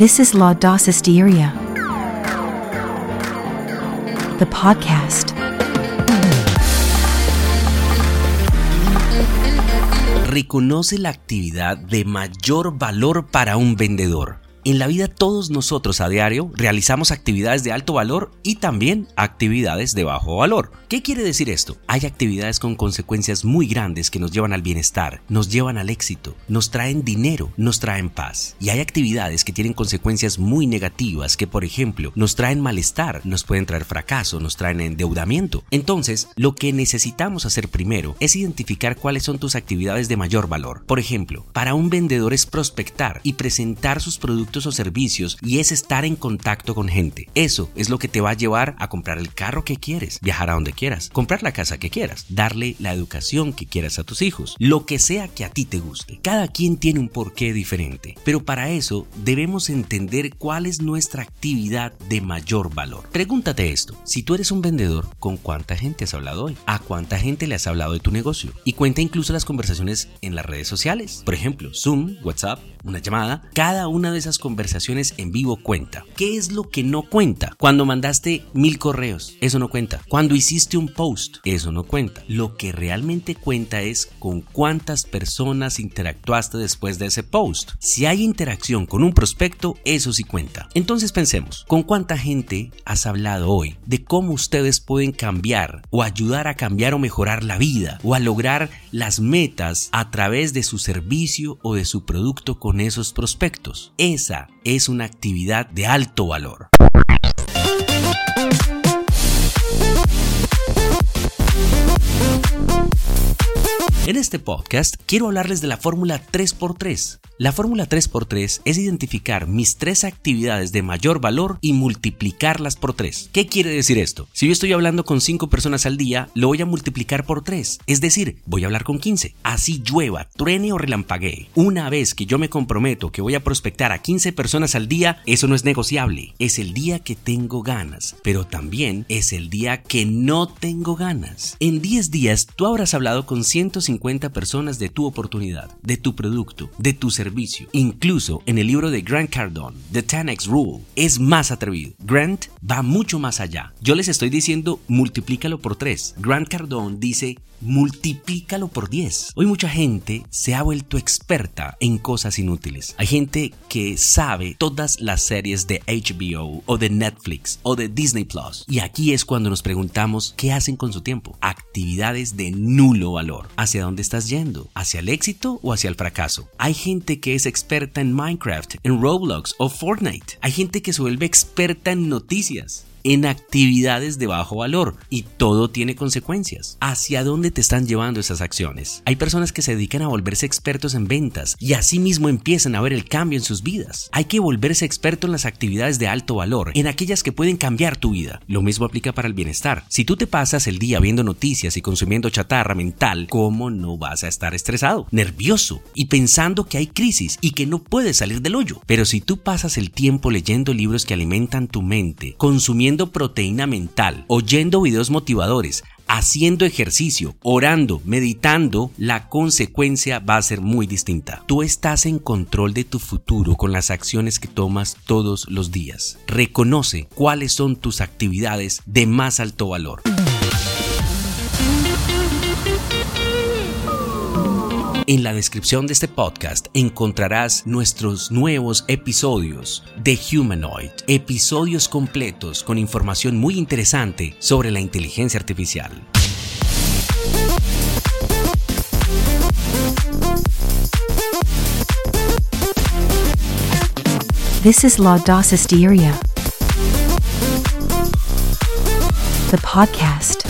This is Laudacisteria, the podcast. Reconoce la actividad de mayor valor para un vendedor. En la vida todos nosotros a diario realizamos actividades de alto valor y también actividades de bajo valor. ¿Qué quiere decir esto? Hay actividades con consecuencias muy grandes que nos llevan al bienestar, nos llevan al éxito, nos traen dinero, nos traen paz. Y hay actividades que tienen consecuencias muy negativas que, por ejemplo, nos traen malestar, nos pueden traer fracaso, nos traen endeudamiento. Entonces, lo que necesitamos hacer primero es identificar cuáles son tus actividades de mayor valor. Por ejemplo, para un vendedor es prospectar y presentar sus productos o servicios y es estar en contacto con gente. Eso es lo que te va a llevar a comprar el carro que quieres, viajar a donde quieras, comprar la casa que quieras, darle la educación que quieras a tus hijos, lo que sea que a ti te guste. Cada quien tiene un porqué diferente, pero para eso debemos entender cuál es nuestra actividad de mayor valor. Pregúntate esto, si tú eres un vendedor, ¿con cuánta gente has hablado hoy? ¿A cuánta gente le has hablado de tu negocio? Y cuenta incluso las conversaciones en las redes sociales. Por ejemplo, Zoom, WhatsApp, una llamada, cada una de esas conversaciones en vivo cuenta. ¿Qué es lo que no cuenta? Cuando mandaste mil correos, eso no cuenta. Cuando hiciste un post, eso no cuenta. Lo que realmente cuenta es con cuántas personas interactuaste después de ese post. Si hay interacción con un prospecto, eso sí cuenta. Entonces pensemos, ¿con cuánta gente has hablado hoy de cómo ustedes pueden cambiar o ayudar a cambiar o mejorar la vida o a lograr las metas a través de su servicio o de su producto esos prospectos? Esa es una actividad de alto valor. En este podcast quiero hablarles de la fórmula 3x3. La fórmula 3x3 es identificar mis tres actividades de mayor valor y multiplicarlas por 3. ¿Qué quiere decir esto? Si yo estoy hablando con 5 personas al día, lo voy a multiplicar por 3. Es decir, voy a hablar con 15. Así llueva, truene o relampaguee. Una vez que yo me comprometo que voy a prospectar a 15 personas al día, eso no es negociable. Es el día que tengo ganas, pero también es el día que no tengo ganas. En 10 días tú habrás hablado con 150 personas de tu oportunidad, de tu producto, de tu servicio Incluso en el libro de Grant Cardone, The 10X Rule, es más atrevido. Grant va mucho más allá. Yo les estoy diciendo multiplícalo por 3. Grant Cardone dice multiplícalo por 10. Hoy mucha gente se ha vuelto experta en cosas inútiles. Hay gente que sabe todas las series de HBO o de Netflix o de Disney Plus. Y aquí es cuando nos preguntamos qué hacen con su tiempo. Actividades de nulo valor. ¿Hacia dónde estás yendo? ¿Hacia el éxito o hacia el fracaso? Hay gente que es experta en Minecraft, en Roblox o Fortnite. Hay gente que se vuelve experta en noticias. En actividades de bajo valor y todo tiene consecuencias. ¿Hacia dónde te están llevando esas acciones? Hay personas que se dedican a volverse expertos en ventas y así mismo empiezan a ver el cambio en sus vidas. Hay que volverse experto en las actividades de alto valor, en aquellas que pueden cambiar tu vida. Lo mismo aplica para el bienestar. Si tú te pasas el día viendo noticias y consumiendo chatarra mental, ¿cómo no vas a estar estresado, nervioso y pensando que hay crisis y que no puedes salir del hoyo? Pero si tú pasas el tiempo leyendo libros que alimentan tu mente, proteína mental, oyendo videos motivadores, haciendo ejercicio, orando, meditando, la consecuencia va a ser muy distinta. Tú estás en control de tu futuro con las acciones que tomas todos los días. Reconoce cuáles son tus actividades de más alto valor. En la descripción de este podcast encontrarás nuestros nuevos episodios de Humanoid, episodios completos con información muy interesante sobre la inteligencia artificial. This is La Dosisteria, the podcast.